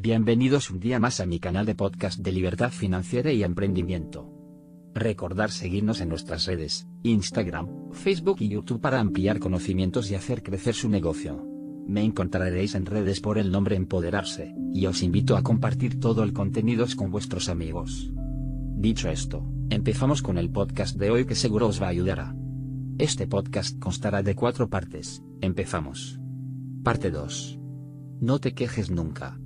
Bienvenidos un día más a mi canal de podcast de libertad financiera y emprendimiento. Recordar seguirnos en nuestras redes, Instagram, Facebook y YouTube para ampliar conocimientos y hacer crecer su negocio. Me encontraréis en redes por el nombre Empoderarse, y os invito a compartir todo el contenido con vuestros amigos. Dicho esto, empezamos con el podcast de hoy que seguro os va a ayudar. Este podcast constará de cuatro partes, empezamos. Parte 2. No te quejes nunca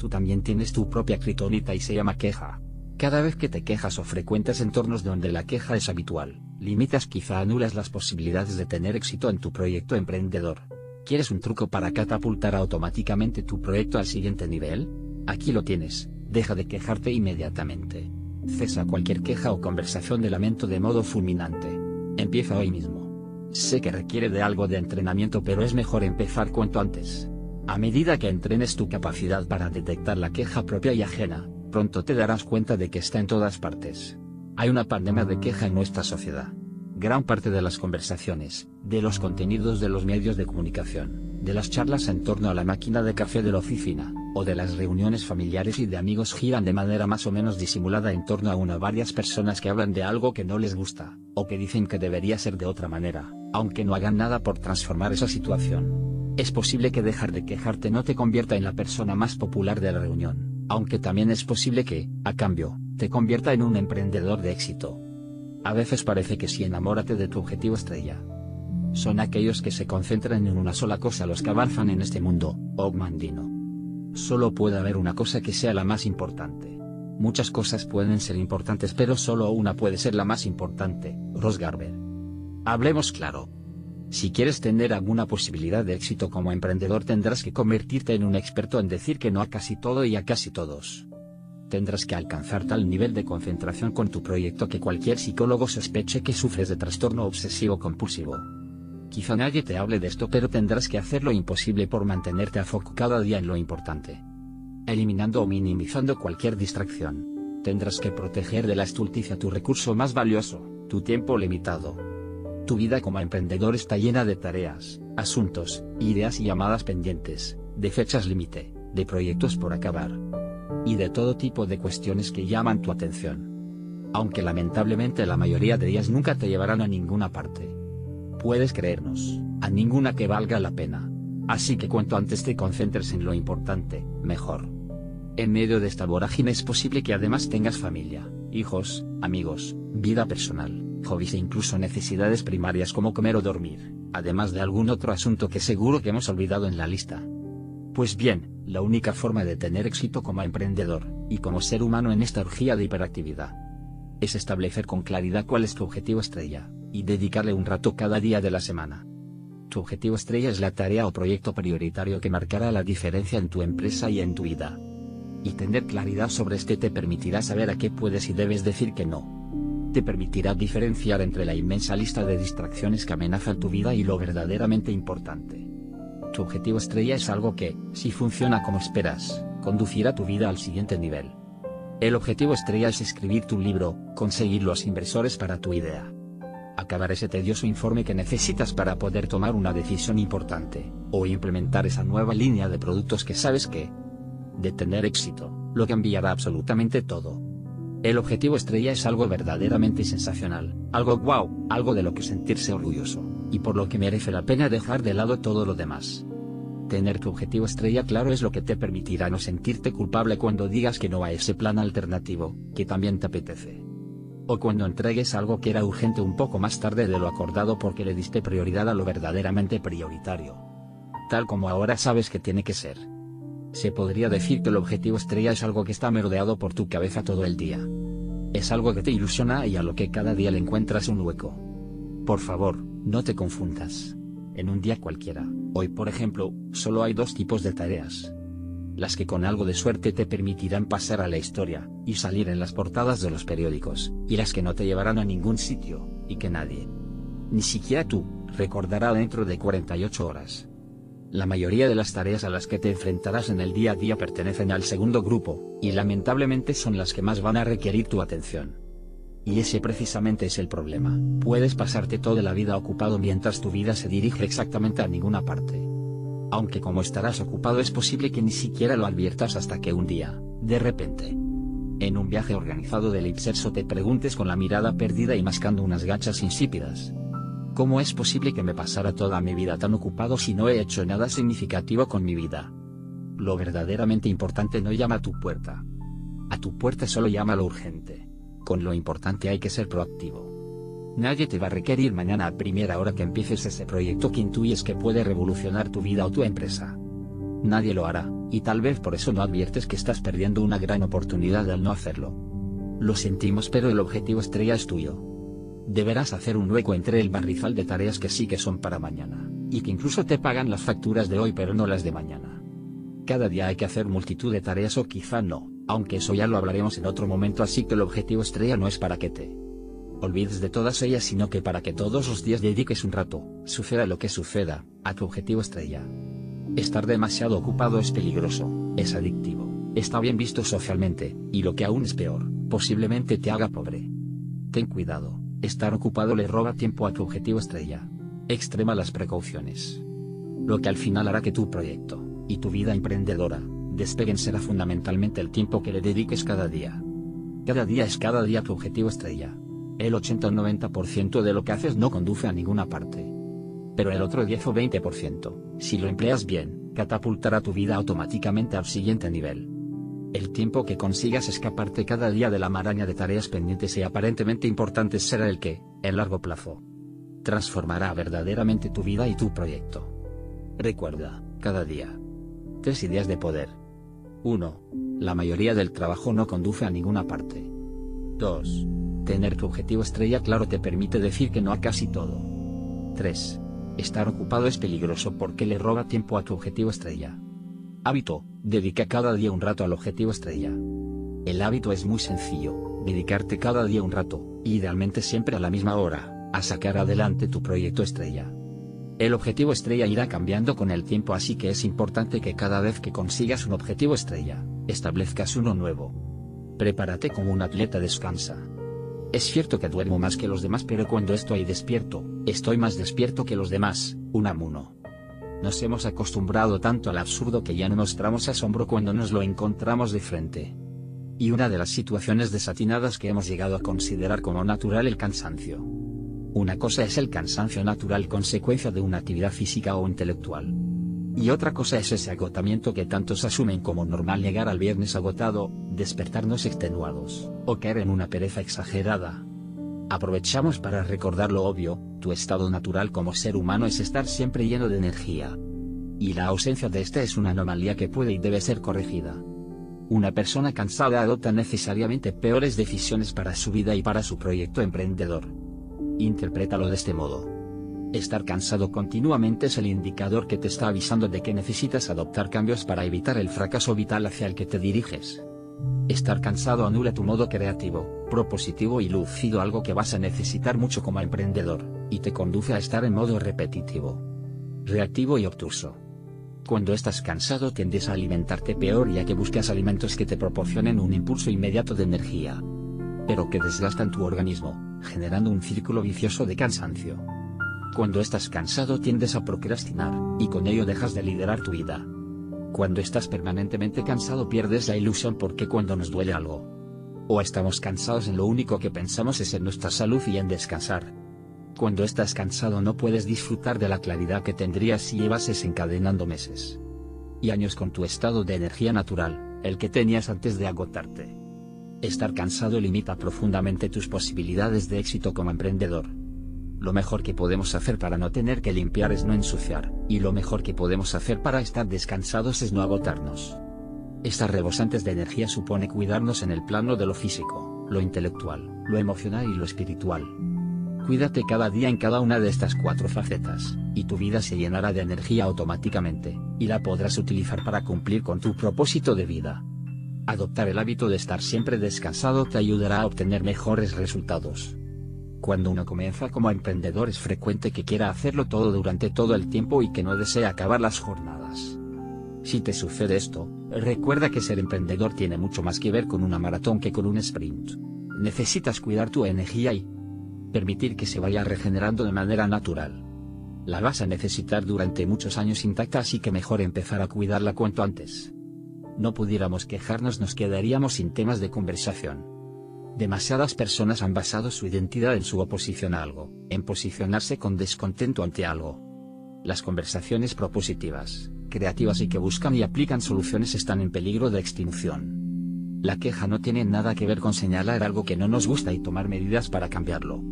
tú también tienes tu propia critonita y se llama queja. Cada vez que te quejas o frecuentas entornos donde la queja es habitual, limitas quizá anulas las posibilidades de tener éxito en tu proyecto emprendedor. ¿Quieres un truco para catapultar automáticamente tu proyecto al siguiente nivel? Aquí lo tienes, deja de quejarte inmediatamente. Cesa cualquier queja o conversación de lamento de modo fulminante. Empieza hoy mismo. Sé que requiere de algo de entrenamiento pero es mejor empezar cuanto antes. A medida que entrenes tu capacidad para detectar la queja propia y ajena, pronto te darás cuenta de que está en todas partes. Hay una pandemia de queja en nuestra sociedad. Gran parte de las conversaciones, de los contenidos de los medios de comunicación, de las charlas en torno a la máquina de café de la oficina, o de las reuniones familiares y de amigos giran de manera más o menos disimulada en torno a una o varias personas que hablan de algo que no les gusta, o que dicen que debería ser de otra manera, aunque no hagan nada por transformar esa situación. Es posible que dejar de quejarte no te convierta en la persona más popular de la reunión, aunque también es posible que, a cambio, te convierta en un emprendedor de éxito. A veces parece que si enamórate de tu objetivo estrella. Son aquellos que se concentran en una sola cosa los que avanzan en este mundo, Ogmandino. Solo puede haber una cosa que sea la más importante. Muchas cosas pueden ser importantes pero solo una puede ser la más importante, Ross Garber. Hablemos claro. Si quieres tener alguna posibilidad de éxito como emprendedor tendrás que convertirte en un experto en decir que no a casi todo y a casi todos. Tendrás que alcanzar tal nivel de concentración con tu proyecto que cualquier psicólogo sospeche que sufres de trastorno obsesivo compulsivo. Quizá nadie te hable de esto pero tendrás que hacer lo imposible por mantenerte a foco cada día en lo importante. Eliminando o minimizando cualquier distracción. Tendrás que proteger de la estulticia tu recurso más valioso, tu tiempo limitado tu vida como emprendedor está llena de tareas, asuntos, ideas y llamadas pendientes, de fechas límite, de proyectos por acabar. Y de todo tipo de cuestiones que llaman tu atención. Aunque lamentablemente la mayoría de ellas nunca te llevarán a ninguna parte. Puedes creernos, a ninguna que valga la pena. Así que cuanto antes te concentres en lo importante, mejor. En medio de esta vorágine es posible que además tengas familia, hijos, amigos, vida personal hobbies e incluso necesidades primarias como comer o dormir, además de algún otro asunto que seguro que hemos olvidado en la lista. Pues bien, la única forma de tener éxito como emprendedor, y como ser humano en esta orgía de hiperactividad, es establecer con claridad cuál es tu objetivo estrella, y dedicarle un rato cada día de la semana. Tu objetivo estrella es la tarea o proyecto prioritario que marcará la diferencia en tu empresa y en tu vida. Y tener claridad sobre este te permitirá saber a qué puedes y debes decir que no te permitirá diferenciar entre la inmensa lista de distracciones que amenazan tu vida y lo verdaderamente importante. Tu objetivo estrella es algo que, si funciona como esperas, conducirá tu vida al siguiente nivel. El objetivo estrella es escribir tu libro, conseguir los inversores para tu idea. Acabar ese tedioso informe que necesitas para poder tomar una decisión importante, o implementar esa nueva línea de productos que sabes que, de tener éxito, lo cambiará absolutamente todo. El objetivo estrella es algo verdaderamente sensacional, algo wow, algo de lo que sentirse orgulloso, y por lo que merece la pena dejar de lado todo lo demás. Tener tu objetivo estrella claro es lo que te permitirá no sentirte culpable cuando digas que no a ese plan alternativo, que también te apetece. O cuando entregues algo que era urgente un poco más tarde de lo acordado porque le diste prioridad a lo verdaderamente prioritario. Tal como ahora sabes que tiene que ser. Se podría decir que el objetivo estrella es algo que está merodeado por tu cabeza todo el día. Es algo que te ilusiona y a lo que cada día le encuentras un hueco. Por favor, no te confundas. En un día cualquiera, hoy por ejemplo, solo hay dos tipos de tareas. Las que con algo de suerte te permitirán pasar a la historia, y salir en las portadas de los periódicos, y las que no te llevarán a ningún sitio, y que nadie, ni siquiera tú, recordará dentro de 48 horas. La mayoría de las tareas a las que te enfrentarás en el día a día pertenecen al segundo grupo, y lamentablemente son las que más van a requerir tu atención. Y ese precisamente es el problema, puedes pasarte toda la vida ocupado mientras tu vida se dirige exactamente a ninguna parte. aunque como estarás ocupado es posible que ni siquiera lo adviertas hasta que un día, de repente, en un viaje organizado del Ipserso te preguntes con la mirada perdida y mascando unas gachas insípidas. ¿Cómo es posible que me pasara toda mi vida tan ocupado si no he hecho nada significativo con mi vida? Lo verdaderamente importante no llama a tu puerta. A tu puerta solo llama lo urgente. Con lo importante hay que ser proactivo. Nadie te va a requerir mañana a primera hora que empieces ese proyecto que intuyes que puede revolucionar tu vida o tu empresa. Nadie lo hará, y tal vez por eso no adviertes que estás perdiendo una gran oportunidad al no hacerlo. Lo sentimos pero el objetivo estrella es tuyo. Deberás hacer un hueco entre el barrizal de tareas que sí que son para mañana, y que incluso te pagan las facturas de hoy pero no las de mañana. Cada día hay que hacer multitud de tareas o quizá no, aunque eso ya lo hablaremos en otro momento así que el objetivo estrella no es para que te olvides de todas ellas sino que para que todos los días dediques un rato, suceda lo que suceda, a tu objetivo estrella. Estar demasiado ocupado es peligroso, es adictivo, está bien visto socialmente, y lo que aún es peor, posiblemente te haga pobre. Ten cuidado, estar ocupado le roba tiempo a tu objetivo estrella. Extrema las precauciones. Lo que al final hará que tu proyecto, y tu vida emprendedora, despeguen será fundamentalmente el tiempo que le dediques cada día. Cada día es cada día tu objetivo estrella. El 80 o 90% de lo que haces no conduce a ninguna parte. Pero el otro 10 o 20%, si lo empleas bien, catapultará tu vida automáticamente al siguiente nivel. El tiempo que consigas escaparte cada día de la maraña de tareas pendientes y aparentemente importantes será el que, en largo plazo, transformará verdaderamente tu vida y tu proyecto. Recuerda, cada día, Tres ideas de poder. 1. La mayoría del trabajo no conduce a ninguna parte. 2. Tener tu objetivo estrella claro te permite decir que no a casi todo. 3. Estar ocupado es peligroso porque le roba tiempo a tu objetivo estrella. Hábito, dedica cada día un rato al objetivo estrella. El hábito es muy sencillo, dedicarte cada día un rato, idealmente siempre a la misma hora, a sacar adelante tu proyecto estrella. El objetivo estrella irá cambiando con el tiempo así que es importante que cada vez que consigas un objetivo estrella, establezcas uno nuevo. Prepárate como un atleta descansa. Es cierto que duermo más que los demás pero cuando estoy despierto, estoy más despierto que los demás, un amuno. Nos hemos acostumbrado tanto al absurdo que ya no mostramos asombro cuando nos lo encontramos de frente. Y una de las situaciones desatinadas que hemos llegado a considerar como natural el cansancio. Una cosa es el cansancio natural consecuencia de una actividad física o intelectual. Y otra cosa es ese agotamiento que tantos asumen como normal llegar al viernes agotado, despertarnos extenuados, o caer en una pereza exagerada. Aprovechamos para recordar lo obvio, tu estado natural como ser humano es estar siempre lleno de energía. Y la ausencia de esta es una anomalía que puede y debe ser corregida. Una persona cansada adopta necesariamente peores decisiones para su vida y para su proyecto emprendedor. Interprétalo de este modo. Estar cansado continuamente es el indicador que te está avisando de que necesitas adoptar cambios para evitar el fracaso vital hacia el que te diriges. Estar cansado anula tu modo creativo, propositivo y lúcido algo que vas a necesitar mucho como emprendedor, y te conduce a estar en modo repetitivo, reactivo y obtuso. Cuando estás cansado tiendes a alimentarte peor ya que buscas alimentos que te proporcionen un impulso inmediato de energía, pero que desgastan tu organismo, generando un círculo vicioso de cansancio. Cuando estás cansado tiendes a procrastinar, y con ello dejas de liderar tu vida. Cuando estás permanentemente cansado pierdes la ilusión porque cuando nos duele algo, o estamos cansados en lo único que pensamos es en nuestra salud y en descansar. Cuando estás cansado no puedes disfrutar de la claridad que tendrías si llevases encadenando meses y años con tu estado de energía natural, el que tenías antes de agotarte. Estar cansado limita profundamente tus posibilidades de éxito como emprendedor. Lo mejor que podemos hacer para no tener que limpiar es no ensuciar, y lo mejor que podemos hacer para estar descansados es no agotarnos. Estar rebosantes de energía supone cuidarnos en el plano de lo físico, lo intelectual, lo emocional y lo espiritual. Cuídate cada día en cada una de estas cuatro facetas, y tu vida se llenará de energía automáticamente, y la podrás utilizar para cumplir con tu propósito de vida. Adoptar el hábito de estar siempre descansado te ayudará a obtener mejores resultados. Cuando uno comienza como emprendedor es frecuente que quiera hacerlo todo durante todo el tiempo y que no desee acabar las jornadas. Si te sucede esto, recuerda que ser emprendedor tiene mucho más que ver con una maratón que con un sprint. Necesitas cuidar tu energía y permitir que se vaya regenerando de manera natural. La vas a necesitar durante muchos años intacta así que mejor empezar a cuidarla cuanto antes. No pudiéramos quejarnos nos quedaríamos sin temas de conversación. Demasiadas personas han basado su identidad en su oposición a algo, en posicionarse con descontento ante algo. Las conversaciones propositivas, creativas y que buscan y aplican soluciones están en peligro de extinción. La queja no tiene nada que ver con señalar algo que no nos gusta y tomar medidas para cambiarlo.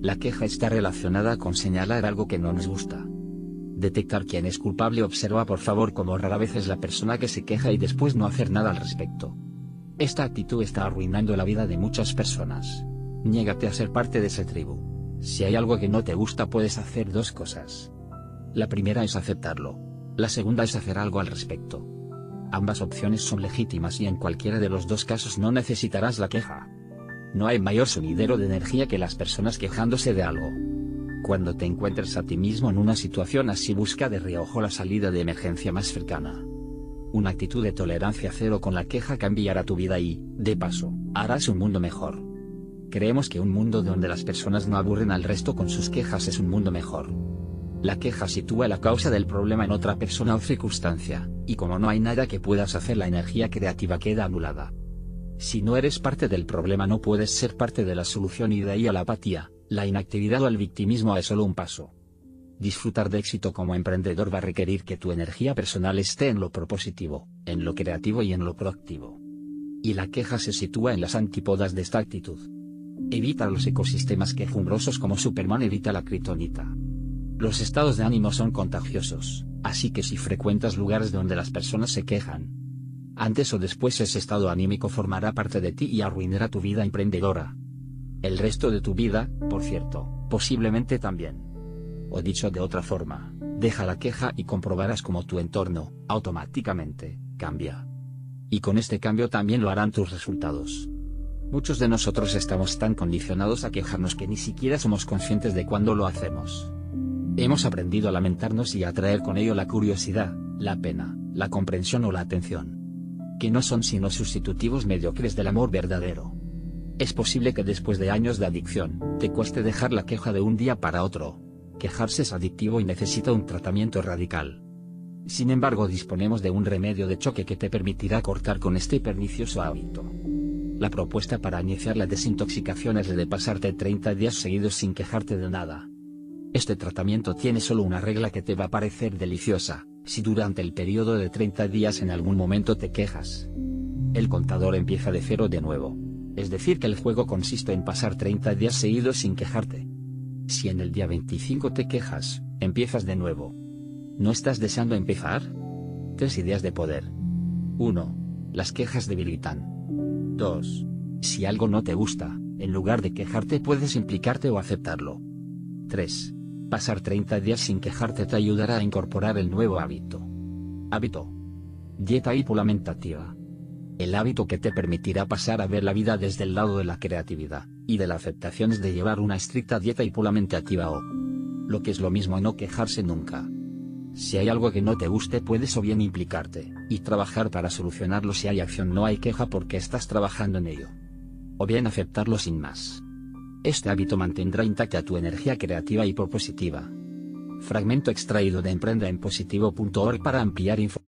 La queja está relacionada con señalar algo que no nos gusta. Detectar quién es culpable observa por favor como rara vez es la persona que se queja y después no hacer nada al respecto. Esta actitud está arruinando la vida de muchas personas. Niégate a ser parte de esa tribu. Si hay algo que no te gusta puedes hacer dos cosas. La primera es aceptarlo. La segunda es hacer algo al respecto. Ambas opciones son legítimas y en cualquiera de los dos casos no necesitarás la queja. No hay mayor sonidero de energía que las personas quejándose de algo. Cuando te encuentres a ti mismo en una situación así busca de reojo la salida de emergencia más cercana. Una actitud de tolerancia cero con la queja cambiará tu vida y, de paso, harás un mundo mejor. Creemos que un mundo donde las personas no aburren al resto con sus quejas es un mundo mejor. La queja sitúa la causa del problema en otra persona o circunstancia, y como no hay nada que puedas hacer la energía creativa queda anulada. Si no eres parte del problema no puedes ser parte de la solución y de ahí a la apatía, la inactividad o el victimismo es solo un paso. Disfrutar de éxito como emprendedor va a requerir que tu energía personal esté en lo propositivo, en lo creativo y en lo proactivo. Y la queja se sitúa en las antípodas de esta actitud. Evita los ecosistemas quejumbrosos como Superman evita la kritonita. Los estados de ánimo son contagiosos, así que si frecuentas lugares donde las personas se quejan, antes o después ese estado anímico formará parte de ti y arruinará tu vida emprendedora. El resto de tu vida, por cierto, posiblemente también. O dicho de otra forma, deja la queja y comprobarás como tu entorno, automáticamente, cambia. Y con este cambio también lo harán tus resultados. Muchos de nosotros estamos tan condicionados a quejarnos que ni siquiera somos conscientes de cuándo lo hacemos. Hemos aprendido a lamentarnos y a atraer con ello la curiosidad, la pena, la comprensión o la atención que no son sino sustitutivos mediocres del amor verdadero. Es posible que después de años de adicción, te cueste dejar la queja de un día para otro. Quejarse es adictivo y necesita un tratamiento radical. Sin embargo, disponemos de un remedio de choque que te permitirá cortar con este pernicioso hábito. La propuesta para iniciar la desintoxicación es de pasarte 30 días seguidos sin quejarte de nada. Este tratamiento tiene solo una regla que te va a parecer deliciosa, si durante el periodo de 30 días en algún momento te quejas. El contador empieza de cero de nuevo. Es decir que el juego consiste en pasar 30 días seguidos sin quejarte. Si en el día 25 te quejas, empiezas de nuevo. ¿No estás deseando empezar? Tres ideas de poder. 1. Las quejas debilitan. 2. Si algo no te gusta, en lugar de quejarte puedes implicarte o aceptarlo. 3. Pasar 30 días sin quejarte te ayudará a incorporar el nuevo hábito. Hábito. Dieta hipolamentativa. El hábito que te permitirá pasar a ver la vida desde el lado de la creatividad, y de la aceptación es de llevar una estricta dieta hipolamentativa o, lo que es lo mismo no quejarse nunca. Si hay algo que no te guste puedes o bien implicarte, y trabajar para solucionarlo si hay acción no hay queja porque estás trabajando en ello. O bien aceptarlo sin más. Este hábito mantendrá intacta tu energía creativa y propositiva. Fragmento extraído de emprenda en positivo.org para ampliar información.